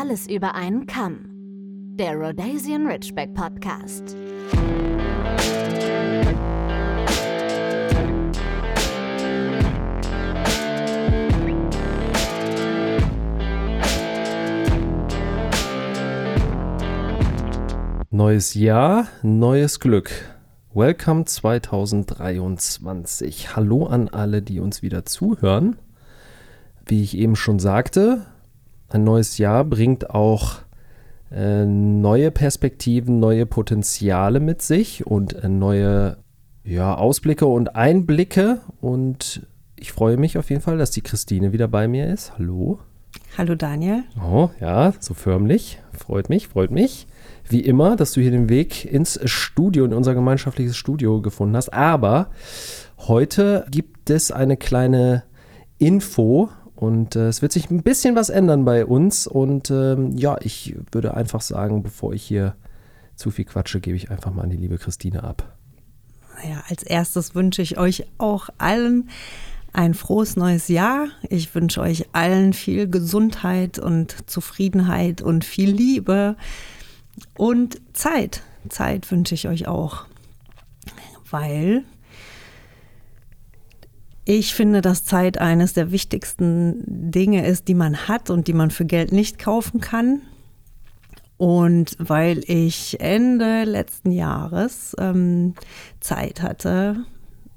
Alles über einen Kamm. Der Rhodesian Ridgeback Podcast. Neues Jahr, neues Glück. Welcome 2023. Hallo an alle, die uns wieder zuhören. Wie ich eben schon sagte, ein neues Jahr bringt auch äh, neue Perspektiven, neue Potenziale mit sich und äh, neue ja, Ausblicke und Einblicke. Und ich freue mich auf jeden Fall, dass die Christine wieder bei mir ist. Hallo. Hallo Daniel. Oh, ja, so förmlich. Freut mich, freut mich. Wie immer, dass du hier den Weg ins Studio, in unser gemeinschaftliches Studio gefunden hast. Aber heute gibt es eine kleine Info und äh, es wird sich ein bisschen was ändern bei uns. Und ähm, ja, ich würde einfach sagen, bevor ich hier zu viel quatsche, gebe ich einfach mal an die liebe Christine ab. Ja, als erstes wünsche ich euch auch allen ein frohes neues Jahr. Ich wünsche euch allen viel Gesundheit und Zufriedenheit und viel Liebe und Zeit. Zeit wünsche ich euch auch, weil ich finde, dass Zeit eines der wichtigsten Dinge ist, die man hat und die man für Geld nicht kaufen kann. Und weil ich Ende letzten Jahres ähm, Zeit hatte,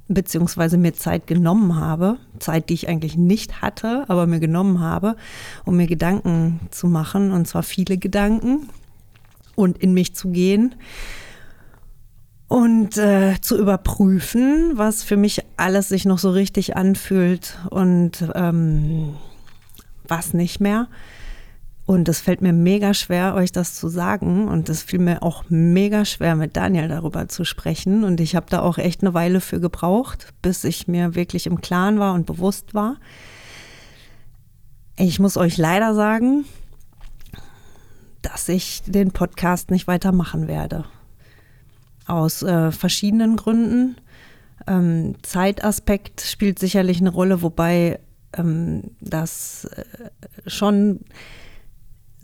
beziehungsweise mir Zeit genommen habe, Zeit, die ich eigentlich nicht hatte, aber mir genommen habe, um mir Gedanken zu machen, und zwar viele Gedanken und in mich zu gehen und äh, zu überprüfen, was für mich alles sich noch so richtig anfühlt und ähm, was nicht mehr. Und es fällt mir mega schwer, euch das zu sagen. Und es fiel mir auch mega schwer, mit Daniel darüber zu sprechen. Und ich habe da auch echt eine Weile für gebraucht, bis ich mir wirklich im Klaren war und bewusst war. Ich muss euch leider sagen, dass ich den Podcast nicht weitermachen werde aus äh, verschiedenen Gründen. Ähm, Zeitaspekt spielt sicherlich eine Rolle, wobei ähm, das äh, schon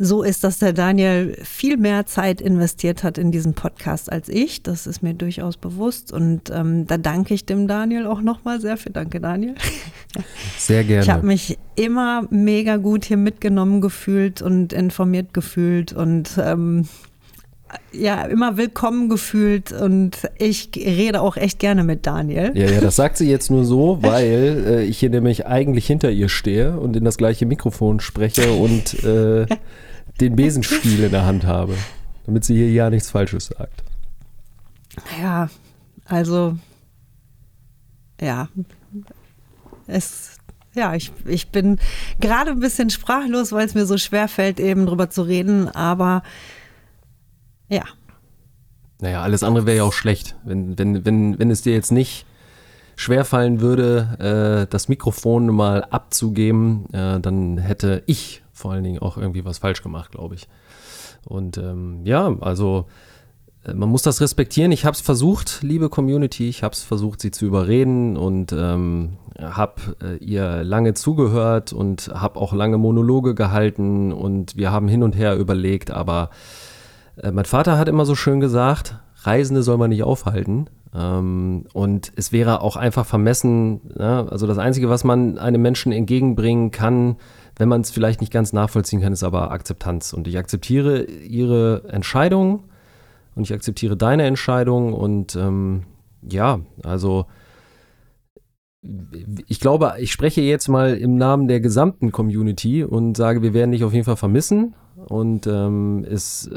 so ist, dass der Daniel viel mehr Zeit investiert hat in diesen Podcast als ich. Das ist mir durchaus bewusst. Und ähm, da danke ich dem Daniel auch nochmal sehr für. Danke, Daniel. Sehr gerne. Ich habe mich immer mega gut hier mitgenommen gefühlt und informiert gefühlt und ähm, ja, immer willkommen gefühlt und ich rede auch echt gerne mit Daniel. Ja, ja, das sagt sie jetzt nur so, weil äh, ich hier nämlich eigentlich hinter ihr stehe und in das gleiche Mikrofon spreche und äh, den Besenstiel in der Hand habe, damit sie hier ja nichts Falsches sagt. Ja, also ja, es ja, ich, ich bin gerade ein bisschen sprachlos, weil es mir so schwer fällt, eben drüber zu reden, aber ja. Naja, alles andere wäre ja auch schlecht. Wenn, wenn, wenn, wenn es dir jetzt nicht schwerfallen würde, äh, das Mikrofon mal abzugeben, äh, dann hätte ich vor allen Dingen auch irgendwie was falsch gemacht, glaube ich. Und ähm, ja, also äh, man muss das respektieren. Ich habe es versucht, liebe Community, ich habe es versucht, sie zu überreden und ähm, habe äh, ihr lange zugehört und habe auch lange Monologe gehalten und wir haben hin und her überlegt, aber äh, mein Vater hat immer so schön gesagt, Reisende soll man nicht aufhalten. Ähm, und es wäre auch einfach vermessen, ja, also das Einzige, was man einem Menschen entgegenbringen kann, wenn man es vielleicht nicht ganz nachvollziehen kann, ist aber Akzeptanz. Und ich akzeptiere ihre Entscheidung und ich akzeptiere deine Entscheidung und ähm, ja, also ich glaube, ich spreche jetzt mal im Namen der gesamten Community und sage, wir werden dich auf jeden Fall vermissen. Und ähm, es,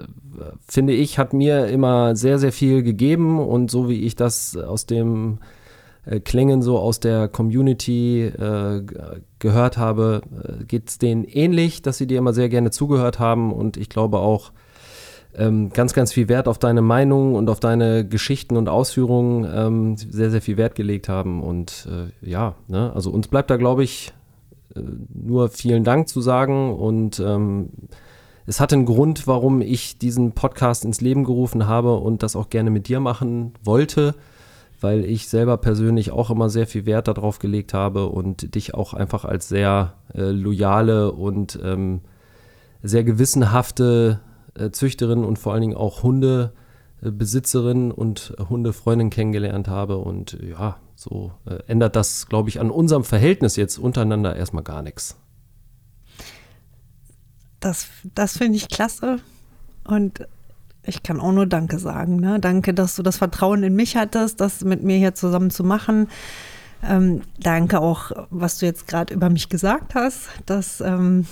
finde ich, hat mir immer sehr, sehr viel gegeben. Und so wie ich das aus dem äh, Klängen so aus der Community äh, gehört habe, äh, geht es denen ähnlich, dass sie dir immer sehr gerne zugehört haben. Und ich glaube auch, ähm, ganz, ganz viel Wert auf deine Meinung und auf deine Geschichten und Ausführungen ähm, sehr, sehr viel Wert gelegt haben. Und äh, ja, ne? also uns bleibt da, glaube ich, äh, nur vielen Dank zu sagen. Und ähm, es hat einen Grund, warum ich diesen Podcast ins Leben gerufen habe und das auch gerne mit dir machen wollte, weil ich selber persönlich auch immer sehr viel Wert darauf gelegt habe und dich auch einfach als sehr äh, loyale und ähm, sehr gewissenhafte äh, Züchterin und vor allen Dingen auch Hundebesitzerin und Hundefreundin kennengelernt habe. Und ja, so äh, ändert das, glaube ich, an unserem Verhältnis jetzt untereinander erstmal gar nichts. Das, das finde ich klasse. Und ich kann auch nur Danke sagen. Ne? Danke, dass du das Vertrauen in mich hattest, das mit mir hier zusammen zu machen. Ähm, danke auch, was du jetzt gerade über mich gesagt hast. Das, ähm,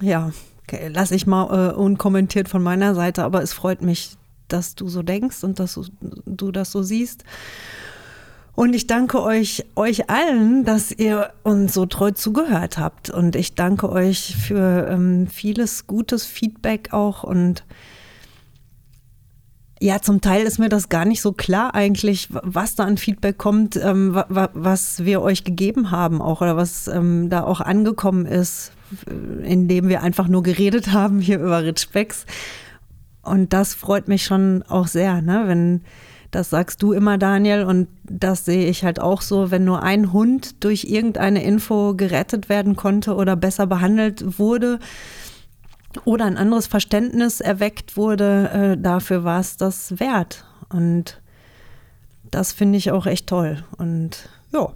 ja, okay, lasse ich mal äh, unkommentiert von meiner Seite, aber es freut mich, dass du so denkst und dass du, du das so siehst. Und ich danke euch, euch allen, dass ihr uns so treu zugehört habt. Und ich danke euch für ähm, vieles gutes Feedback auch. Und ja, zum Teil ist mir das gar nicht so klar eigentlich, was da an Feedback kommt, ähm, was wir euch gegeben haben auch oder was ähm, da auch angekommen ist, indem wir einfach nur geredet haben hier über Ritschbecks. Und das freut mich schon auch sehr, ne? wenn das sagst du immer, Daniel, und das sehe ich halt auch so, wenn nur ein Hund durch irgendeine Info gerettet werden konnte oder besser behandelt wurde oder ein anderes Verständnis erweckt wurde, äh, dafür war es das wert. Und das finde ich auch echt toll. Und ja,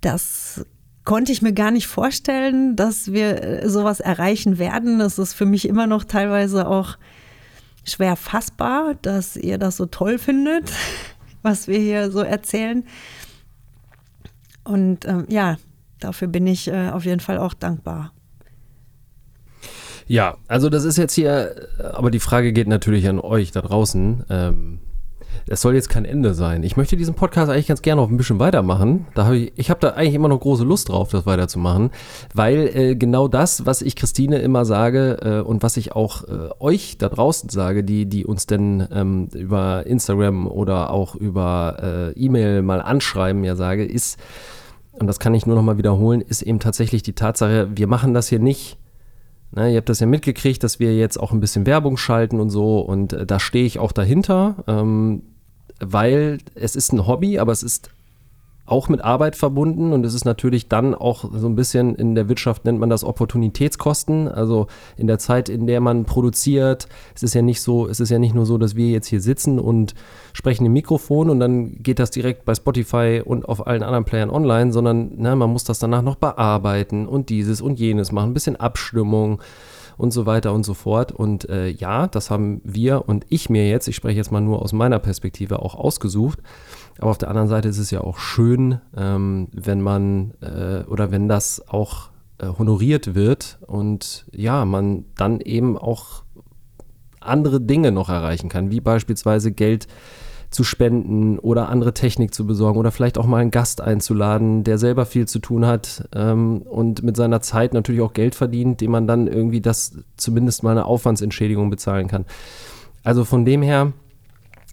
das konnte ich mir gar nicht vorstellen, dass wir äh, sowas erreichen werden. Das ist für mich immer noch teilweise auch schwer fassbar, dass ihr das so toll findet, was wir hier so erzählen. Und ähm, ja, dafür bin ich äh, auf jeden Fall auch dankbar. Ja, also das ist jetzt hier, aber die Frage geht natürlich an euch da draußen. Ähm, es soll jetzt kein Ende sein. Ich möchte diesen Podcast eigentlich ganz gerne noch ein bisschen weitermachen. Da habe ich, ich habe da eigentlich immer noch große Lust drauf, das weiterzumachen, weil äh, genau das, was ich Christine immer sage äh, und was ich auch äh, euch da draußen sage, die, die uns denn ähm, über Instagram oder auch über äh, E-Mail mal anschreiben, ja sage, ist, und das kann ich nur noch mal wiederholen, ist eben tatsächlich die Tatsache, wir machen das hier nicht Ne, ihr habt das ja mitgekriegt, dass wir jetzt auch ein bisschen Werbung schalten und so und äh, da stehe ich auch dahinter, ähm, weil es ist ein Hobby, aber es ist auch mit Arbeit verbunden und es ist natürlich dann auch so ein bisschen in der Wirtschaft nennt man das Opportunitätskosten. Also in der Zeit, in der man produziert, es ist ja nicht so, es ist ja nicht nur so, dass wir jetzt hier sitzen und sprechen im Mikrofon und dann geht das direkt bei Spotify und auf allen anderen Playern online, sondern ne, man muss das danach noch bearbeiten und dieses und jenes machen, ein bisschen Abstimmung und so weiter und so fort. Und äh, ja, das haben wir und ich mir jetzt, ich spreche jetzt mal nur aus meiner Perspektive, auch ausgesucht. Aber auf der anderen Seite ist es ja auch schön, ähm, wenn man äh, oder wenn das auch äh, honoriert wird und ja, man dann eben auch andere Dinge noch erreichen kann, wie beispielsweise Geld zu spenden oder andere Technik zu besorgen oder vielleicht auch mal einen Gast einzuladen, der selber viel zu tun hat ähm, und mit seiner Zeit natürlich auch Geld verdient, dem man dann irgendwie das zumindest mal eine Aufwandsentschädigung bezahlen kann. Also von dem her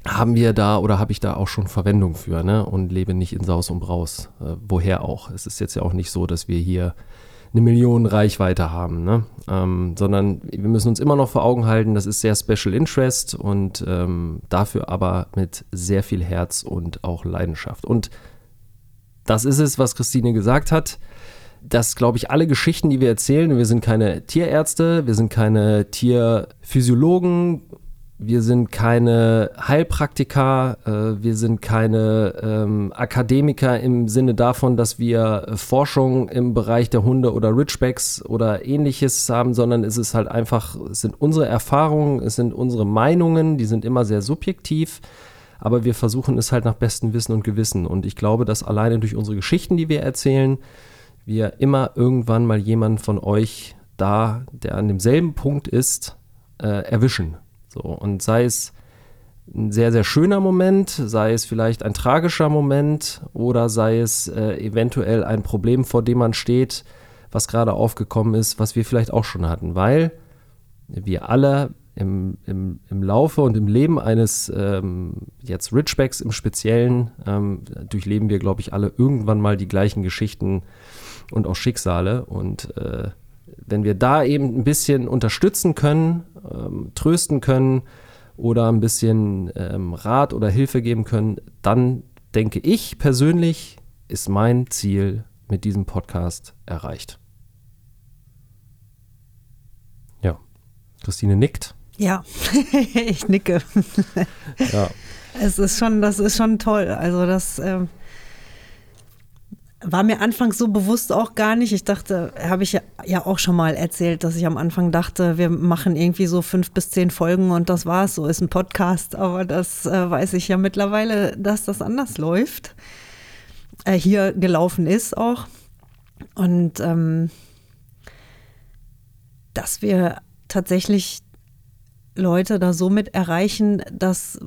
haben wir da oder habe ich da auch schon Verwendung für ne? und lebe nicht in Saus und Braus. Äh, woher auch? Es ist jetzt ja auch nicht so, dass wir hier eine Million Reichweite haben, ne? ähm, sondern wir müssen uns immer noch vor Augen halten, das ist sehr Special Interest und ähm, dafür aber mit sehr viel Herz und auch Leidenschaft. Und das ist es, was Christine gesagt hat. dass, glaube ich, alle Geschichten, die wir erzählen, wir sind keine Tierärzte, wir sind keine Tierphysiologen, wir sind keine Heilpraktiker, äh, wir sind keine ähm, Akademiker im Sinne davon, dass wir äh, Forschung im Bereich der Hunde oder Ridgebacks oder ähnliches haben, sondern es ist halt einfach, es sind unsere Erfahrungen, es sind unsere Meinungen, die sind immer sehr subjektiv, aber wir versuchen es halt nach bestem Wissen und Gewissen. Und ich glaube, dass alleine durch unsere Geschichten, die wir erzählen, wir immer irgendwann mal jemanden von euch da, der an demselben Punkt ist, äh, erwischen. So, und sei es ein sehr, sehr schöner Moment, sei es vielleicht ein tragischer Moment oder sei es äh, eventuell ein Problem, vor dem man steht, was gerade aufgekommen ist, was wir vielleicht auch schon hatten, weil wir alle im, im, im Laufe und im Leben eines ähm, jetzt Richbacks im Speziellen ähm, durchleben wir, glaube ich, alle irgendwann mal die gleichen Geschichten und auch Schicksale. Und äh, wenn wir da eben ein bisschen unterstützen können, ähm, trösten können oder ein bisschen ähm, Rat oder Hilfe geben können, dann denke ich persönlich, ist mein Ziel mit diesem Podcast erreicht. Christine nickt. Ja, ich nicke. Ja. Es ist schon, das ist schon toll. Also das ähm, war mir anfangs so bewusst auch gar nicht. Ich dachte, habe ich ja, ja auch schon mal erzählt, dass ich am Anfang dachte, wir machen irgendwie so fünf bis zehn Folgen und das war's. So ist ein Podcast. Aber das äh, weiß ich ja mittlerweile, dass das anders läuft. Äh, hier gelaufen ist auch. Und ähm, dass wir tatsächlich Leute da so mit erreichen, dass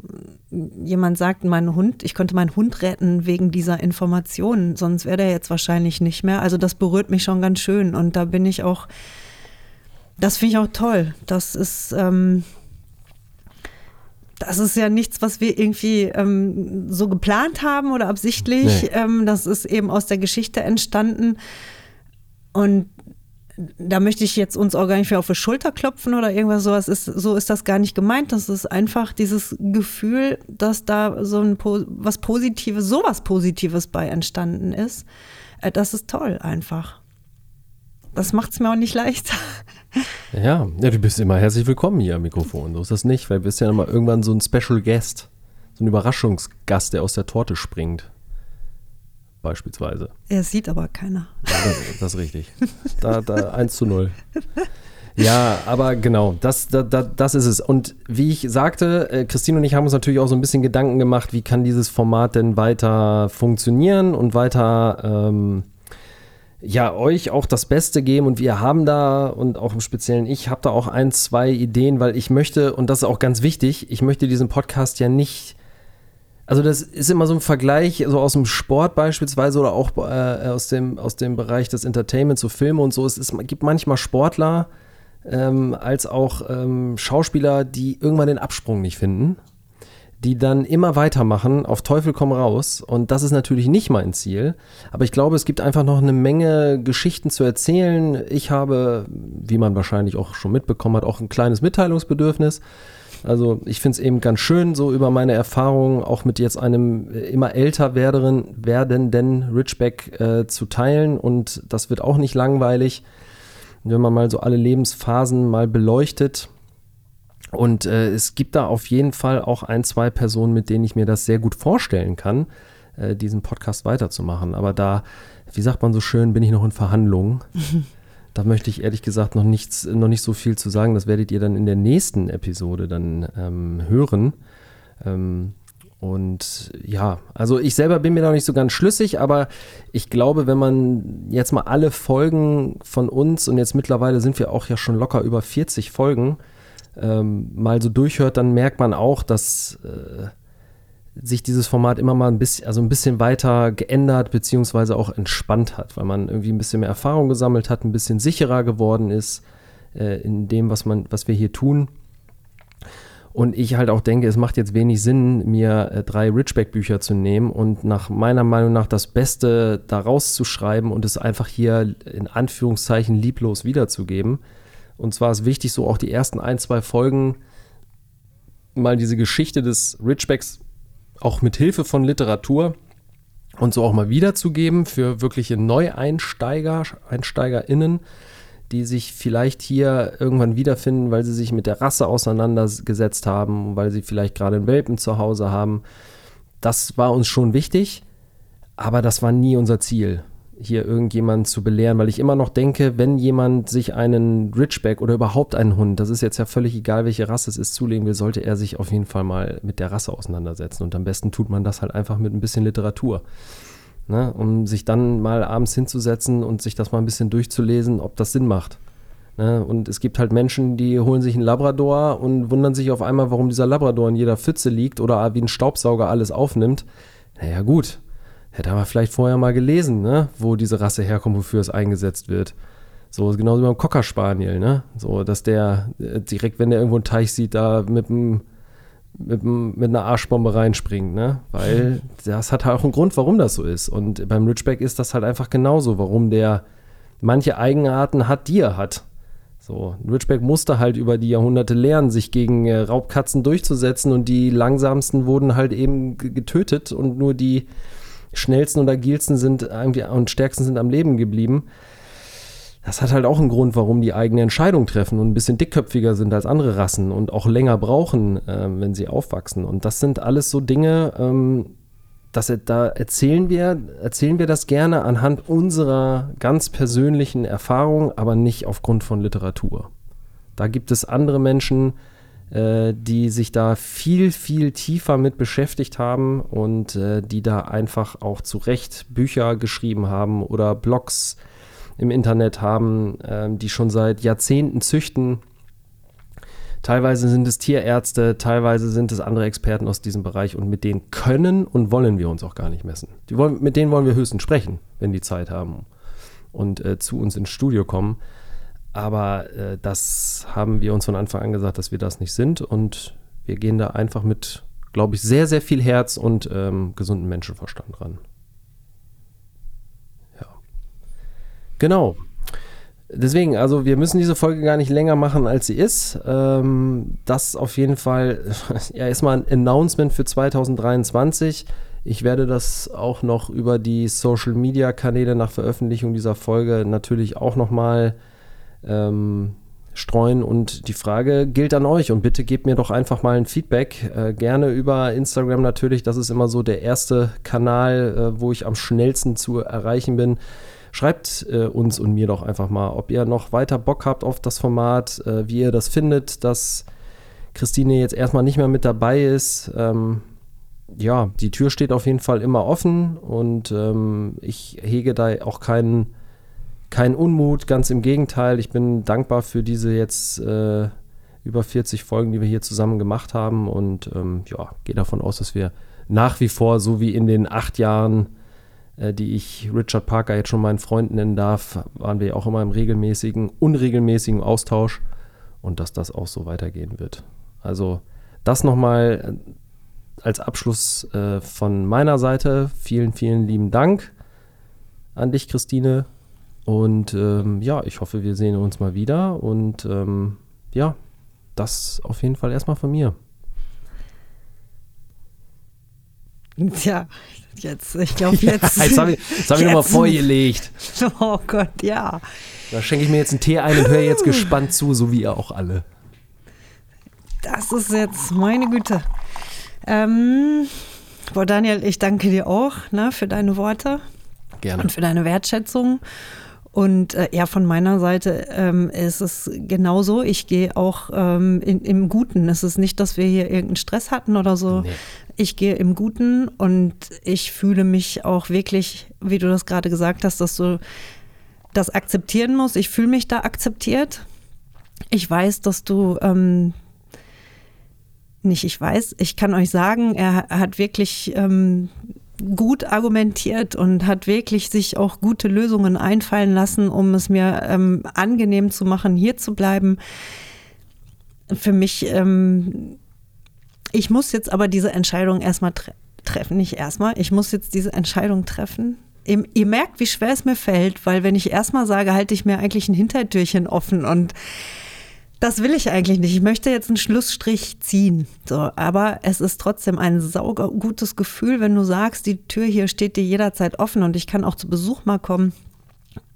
jemand sagt, mein Hund, ich könnte meinen Hund retten wegen dieser Informationen, sonst wäre der jetzt wahrscheinlich nicht mehr. Also das berührt mich schon ganz schön und da bin ich auch, das finde ich auch toll. Das ist, ähm, das ist ja nichts, was wir irgendwie ähm, so geplant haben oder absichtlich. Nee. Ähm, das ist eben aus der Geschichte entstanden. Und da möchte ich jetzt uns auch gar nicht mehr auf die Schulter klopfen oder irgendwas sowas. Ist, so ist das gar nicht gemeint. Das ist einfach dieses Gefühl, dass da so ein was Positives, sowas Positives bei entstanden ist. Äh, das ist toll einfach. Das macht es mir auch nicht leichter. Ja, ja, du bist immer herzlich willkommen hier am Mikrofon. So ist das nicht, weil du bist ja immer irgendwann so ein Special Guest, so ein Überraschungsgast, der aus der Torte springt beispielsweise. Er sieht aber keiner. Ja, das, das, ist richtig. Da, da 1 zu 0. Ja, aber genau, das, das, das ist es. Und wie ich sagte, äh, Christine und ich haben uns natürlich auch so ein bisschen Gedanken gemacht, wie kann dieses Format denn weiter funktionieren und weiter ähm, ja, euch auch das Beste geben. Und wir haben da, und auch im Speziellen ich, habe da auch ein, zwei Ideen, weil ich möchte, und das ist auch ganz wichtig, ich möchte diesen Podcast ja nicht also das ist immer so ein Vergleich, so aus dem Sport beispielsweise oder auch äh, aus, dem, aus dem Bereich des Entertainments, so Filme und so. Es, ist, gibt manchmal Sportler ähm, als auch ähm, Schauspieler, die irgendwann den Absprung nicht finden, die dann immer weitermachen, auf Teufel komm raus. Und das ist natürlich nicht mein Ziel. Aber ich glaube, es gibt einfach noch eine Menge Geschichten zu erzählen. Ich habe, wie man wahrscheinlich auch schon mitbekommen hat, auch ein kleines Mitteilungsbedürfnis. Also ich finde es eben ganz schön, so über meine Erfahrungen auch mit jetzt einem äh, immer älter werdenden, werdenden Richback äh, zu teilen. Und das wird auch nicht langweilig, wenn man mal so alle Lebensphasen mal beleuchtet. Und äh, es gibt da auf jeden Fall auch ein, zwei Personen, mit denen ich mir das sehr gut vorstellen kann, äh, diesen Podcast weiterzumachen. Aber da, wie sagt man so schön, bin ich noch in Verhandlungen. Da möchte ich ehrlich gesagt noch nichts, noch nicht so viel zu sagen. Das werdet ihr dann in der nächsten Episode dann ähm, hören. Ähm, und ja, also ich selber bin mir noch nicht so ganz schlüssig, aber ich glaube, wenn man jetzt mal alle Folgen von uns und jetzt mittlerweile sind wir auch ja schon locker über 40 Folgen ähm, mal so durchhört, dann merkt man auch, dass äh, sich dieses Format immer mal ein bisschen, also ein bisschen weiter geändert beziehungsweise auch entspannt hat, weil man irgendwie ein bisschen mehr Erfahrung gesammelt hat, ein bisschen sicherer geworden ist äh, in dem, was man, was wir hier tun. Und ich halt auch denke, es macht jetzt wenig Sinn, mir äh, drei Richback-Bücher zu nehmen und nach meiner Meinung nach das Beste daraus zu schreiben und es einfach hier in Anführungszeichen lieblos wiederzugeben. Und zwar ist wichtig, so auch die ersten ein, zwei Folgen mal diese Geschichte des Richbacks auch mit Hilfe von Literatur und so auch mal wiederzugeben für wirkliche Neueinsteiger, EinsteigerInnen, die sich vielleicht hier irgendwann wiederfinden, weil sie sich mit der Rasse auseinandergesetzt haben, weil sie vielleicht gerade einen Welpen zu Hause haben. Das war uns schon wichtig, aber das war nie unser Ziel hier irgendjemanden zu belehren, weil ich immer noch denke, wenn jemand sich einen Ridgeback oder überhaupt einen Hund, das ist jetzt ja völlig egal, welche Rasse es ist, zulegen will, sollte er sich auf jeden Fall mal mit der Rasse auseinandersetzen. Und am besten tut man das halt einfach mit ein bisschen Literatur. Ne? Um sich dann mal abends hinzusetzen und sich das mal ein bisschen durchzulesen, ob das Sinn macht. Ne? Und es gibt halt Menschen, die holen sich einen Labrador und wundern sich auf einmal, warum dieser Labrador in jeder Pfütze liegt oder wie ein Staubsauger alles aufnimmt. Naja, gut, hätte aber vielleicht vorher mal gelesen, ne, wo diese Rasse herkommt, wofür es eingesetzt wird. So, genauso wie beim Cocker Spaniel, ne? So, dass der äh, direkt, wenn der irgendwo einen Teich sieht, da mit einem mit, mit einer Arschbombe reinspringt, ne? Weil das hat halt auch einen Grund, warum das so ist. Und beim Ridgeback ist das halt einfach genauso, warum der manche Eigenarten hat, die er hat. So, Ridgeback musste halt über die Jahrhunderte lernen, sich gegen äh, Raubkatzen durchzusetzen und die langsamsten wurden halt eben getötet und nur die schnellsten und agilsten sind und stärksten sind am Leben geblieben. das hat halt auch einen Grund, warum die eigene Entscheidung treffen und ein bisschen dickköpfiger sind als andere Rassen und auch länger brauchen, äh, wenn sie aufwachsen. Und das sind alles so Dinge, ähm, das, da erzählen wir, erzählen wir das gerne anhand unserer ganz persönlichen Erfahrung, aber nicht aufgrund von Literatur. Da gibt es andere Menschen, äh, die sich da viel, viel tiefer mit beschäftigt haben und äh, die da einfach auch zu Recht Bücher geschrieben haben oder Blogs im Internet haben, äh, die schon seit Jahrzehnten züchten. Teilweise sind es Tierärzte, teilweise sind es andere Experten aus diesem Bereich und mit denen können und wollen wir uns auch gar nicht messen. Wollen, mit denen wollen wir höchstens sprechen, wenn die Zeit haben und äh, zu uns ins Studio kommen. Aber äh, das haben wir uns von Anfang an gesagt, dass wir das nicht sind und wir gehen da einfach mit, glaube ich, sehr, sehr viel Herz und ähm, gesunden Menschenverstand ran. Genau. Deswegen, also wir müssen diese Folge gar nicht länger machen, als sie ist. Ähm, das auf jeden Fall ja, erstmal ein Announcement für 2023. Ich werde das auch noch über die Social Media Kanäle nach Veröffentlichung dieser Folge natürlich auch nochmal ähm, streuen. Und die Frage gilt an euch und bitte gebt mir doch einfach mal ein Feedback. Äh, gerne über Instagram natürlich. Das ist immer so der erste Kanal, äh, wo ich am schnellsten zu erreichen bin. Schreibt äh, uns und mir doch einfach mal, ob ihr noch weiter Bock habt auf das Format, äh, wie ihr das findet, dass Christine jetzt erstmal nicht mehr mit dabei ist. Ähm, ja, die Tür steht auf jeden Fall immer offen und ähm, ich hege da auch keinen, keinen Unmut, ganz im Gegenteil. Ich bin dankbar für diese jetzt äh, über 40 Folgen, die wir hier zusammen gemacht haben und ähm, ja, gehe davon aus, dass wir nach wie vor, so wie in den acht Jahren, äh, die ich Richard Parker jetzt schon meinen Freund nennen darf, waren wir auch immer im regelmäßigen, unregelmäßigen Austausch und dass das auch so weitergehen wird. Also das nochmal äh, als Abschluss äh, von meiner Seite. Vielen, vielen lieben Dank an dich, Christine. Und ähm, ja, ich hoffe, wir sehen uns mal wieder. Und ähm, ja, das auf jeden Fall erstmal von mir. Tja, jetzt, ich glaube jetzt. jetzt habe ich, jetzt hab ich nochmal vorgelegt. Oh Gott, ja. Da schenke ich mir jetzt einen Tee ein und höre jetzt gespannt zu, so wie ihr auch alle. Das ist jetzt, meine Güte. Ähm, boah, Daniel, ich danke dir auch ne, für deine Worte. Gerne. Und für deine Wertschätzung. Und äh, ja, von meiner Seite ähm, ist es genauso. Ich gehe auch ähm, in, im Guten. Es ist nicht, dass wir hier irgendeinen Stress hatten oder so. Nee. Ich gehe im Guten und ich fühle mich auch wirklich, wie du das gerade gesagt hast, dass du das akzeptieren musst. Ich fühle mich da akzeptiert. Ich weiß, dass du ähm, nicht, ich weiß, ich kann euch sagen, er hat wirklich ähm, gut argumentiert und hat wirklich sich auch gute Lösungen einfallen lassen, um es mir ähm, angenehm zu machen, hier zu bleiben. Für mich, ähm, ich muss jetzt aber diese Entscheidung erstmal tre treffen, nicht erstmal, ich muss jetzt diese Entscheidung treffen. Ihr, ihr merkt, wie schwer es mir fällt, weil wenn ich erstmal sage, halte ich mir eigentlich ein Hintertürchen offen und das will ich eigentlich nicht. Ich möchte jetzt einen Schlussstrich ziehen. So, aber es ist trotzdem ein saugutes Gefühl, wenn du sagst, die Tür hier steht dir jederzeit offen und ich kann auch zu Besuch mal kommen.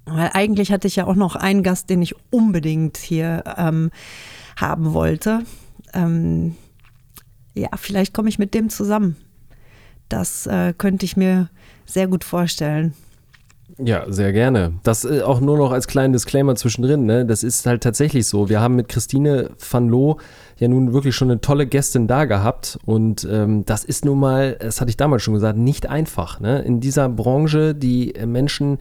Weil eigentlich hatte ich ja auch noch einen Gast, den ich unbedingt hier ähm, haben wollte. Ähm, ja, vielleicht komme ich mit dem zusammen. Das äh, könnte ich mir sehr gut vorstellen. Ja, sehr gerne. Das äh, auch nur noch als kleinen Disclaimer zwischendrin. Ne? Das ist halt tatsächlich so. Wir haben mit Christine van Loo ja nun wirklich schon eine tolle Gästin da gehabt. Und ähm, das ist nun mal, das hatte ich damals schon gesagt, nicht einfach. Ne? In dieser Branche, die Menschen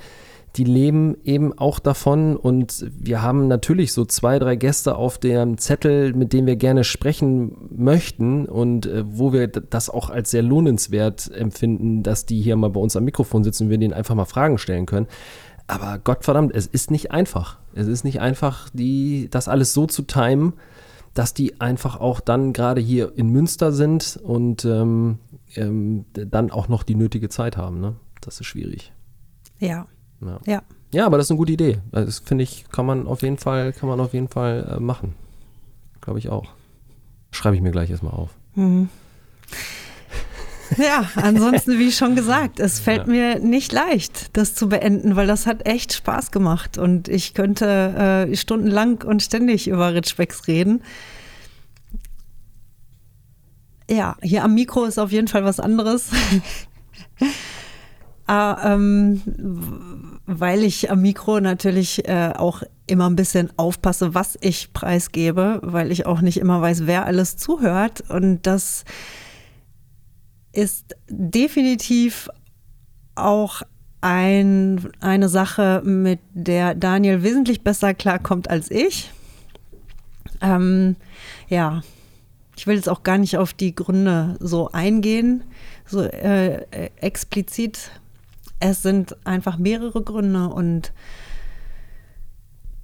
die leben eben auch davon und wir haben natürlich so zwei, drei Gäste auf dem Zettel, mit denen wir gerne sprechen möchten und äh, wo wir das auch als sehr lohnenswert empfinden, dass die hier mal bei uns am Mikrofon sitzen und wir denen einfach mal Fragen stellen können. Aber Gottverdammt, es ist nicht einfach. Es ist nicht einfach, die, das alles so zu timen, dass die einfach auch dann gerade hier in Münster sind und ähm, ähm, dann auch noch die nötige Zeit haben. Ne? Das ist schwierig. Ja. Ja. ja. Ja, aber das ist eine gute Idee. Das finde ich, kann man auf jeden Fall, kann man auf jeden Fall äh, machen. Glaube ich auch. Schreibe ich mir gleich erstmal auf. Mhm. Ja, ansonsten, wie schon gesagt, es fällt ja. mir nicht leicht, das zu beenden, weil das hat echt Spaß gemacht und ich könnte äh, stundenlang und ständig über Ritschbecks reden. Ja, hier am Mikro ist auf jeden Fall was anderes. ah, ähm, weil ich am Mikro natürlich äh, auch immer ein bisschen aufpasse, was ich preisgebe, weil ich auch nicht immer weiß, wer alles zuhört. Und das ist definitiv auch ein, eine Sache, mit der Daniel wesentlich besser klarkommt als ich. Ähm, ja, ich will jetzt auch gar nicht auf die Gründe so eingehen, so äh, explizit. Es sind einfach mehrere Gründe und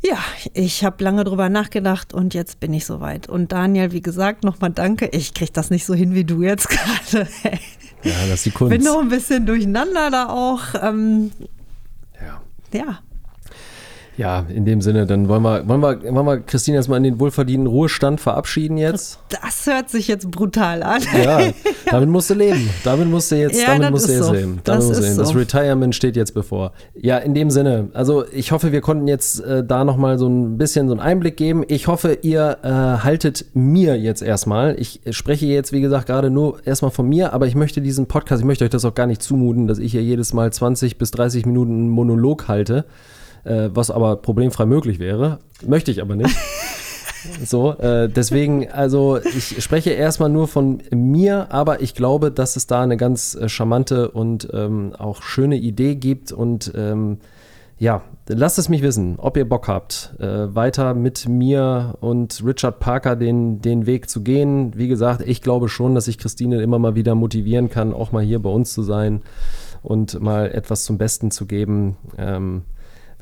ja, ich habe lange drüber nachgedacht und jetzt bin ich soweit. Und Daniel, wie gesagt, nochmal danke. Ich kriege das nicht so hin wie du jetzt gerade. Ja, das ist die Kunst. Bin noch ein bisschen durcheinander da auch. Ähm, ja. Ja, ja, in dem Sinne, dann wollen wir, wollen wir, wollen wir Christine erstmal in den wohlverdienten Ruhestand verabschieden jetzt. Das hört sich jetzt brutal an. Ja, damit musst du leben. Damit musst du jetzt, ja, damit musst du jetzt so. leben. Damit das, musst du leben. das Retirement steht jetzt bevor. Ja, in dem Sinne, also ich hoffe, wir konnten jetzt äh, da nochmal so ein bisschen so einen Einblick geben. Ich hoffe, ihr äh, haltet mir jetzt erstmal. Ich spreche jetzt, wie gesagt, gerade nur erstmal von mir, aber ich möchte diesen Podcast, ich möchte euch das auch gar nicht zumuten, dass ich hier jedes Mal 20 bis 30 Minuten einen Monolog halte äh, was aber problemfrei möglich wäre. Möchte ich aber nicht. So, äh, deswegen, also ich spreche erstmal nur von mir, aber ich glaube, dass es da eine ganz äh, charmante und ähm, auch schöne Idee gibt und ähm, ja, lasst es mich wissen, ob ihr Bock habt, äh, weiter mit mir und Richard Parker den, den Weg zu gehen. Wie gesagt, ich glaube schon, dass ich Christine immer mal wieder motivieren kann, auch mal hier bei uns zu sein und mal etwas zum Besten zu geben. Ähm,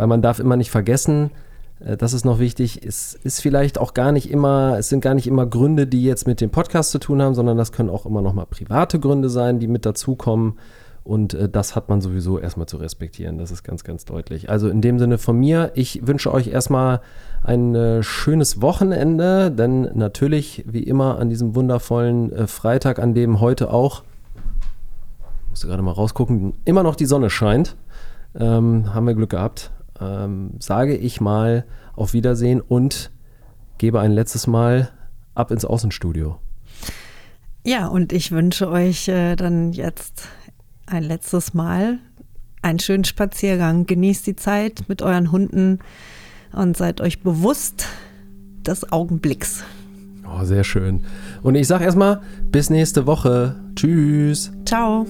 weil man darf immer nicht vergessen, äh, das ist noch wichtig, es ist vielleicht auch gar nicht immer, es sind gar nicht immer Gründe, die jetzt mit dem Podcast zu tun haben, sondern das können auch immer noch mal private Gründe sein, die mit dazukommen. Und äh, das hat man sowieso erstmal zu respektieren. Das ist ganz, ganz deutlich. Also in dem Sinne von mir, ich wünsche euch erstmal ein äh, schönes Wochenende, denn natürlich, wie immer, an diesem wundervollen Freitag, an dem heute auch, musste gerade mal rausgucken, immer noch die Sonne scheint, ähm, haben wir Glück gehabt ähm, sage ich mal auf Wiedersehen und gebe ein letztes Mal ab ins Außenstudio. Ja, und ich wünsche euch äh, dann jetzt ein letztes Mal einen schönen Spaziergang. Genießt die Zeit mit euren Hunden und seid euch bewusst des Augenblicks. Oh, sehr schön. Und ich sage erstmal bis nächste Woche. Tschüss. Ciao.